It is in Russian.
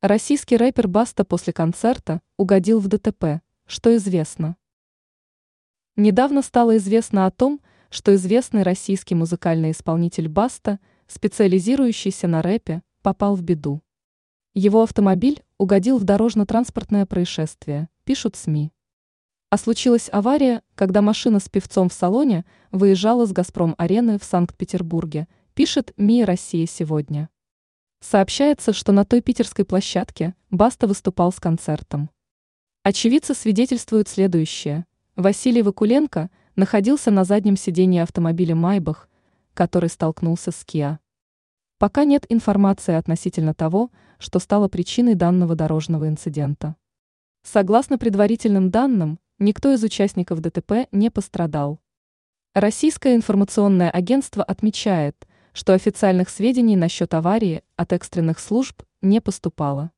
Российский рэпер Баста после концерта угодил в ДТП, что известно. Недавно стало известно о том, что известный российский музыкальный исполнитель Баста, специализирующийся на рэпе, попал в беду. Его автомобиль угодил в дорожно-транспортное происшествие, пишут СМИ. А случилась авария, когда машина с певцом в салоне выезжала с «Газпром-арены» в Санкт-Петербурге, пишет МИ «Россия сегодня». Сообщается, что на той питерской площадке Баста выступал с концертом. Очевидцы свидетельствуют следующее. Василий Вакуленко находился на заднем сидении автомобиля «Майбах», который столкнулся с «Киа». Пока нет информации относительно того, что стало причиной данного дорожного инцидента. Согласно предварительным данным, никто из участников ДТП не пострадал. Российское информационное агентство отмечает, что официальных сведений насчет аварии от экстренных служб не поступало.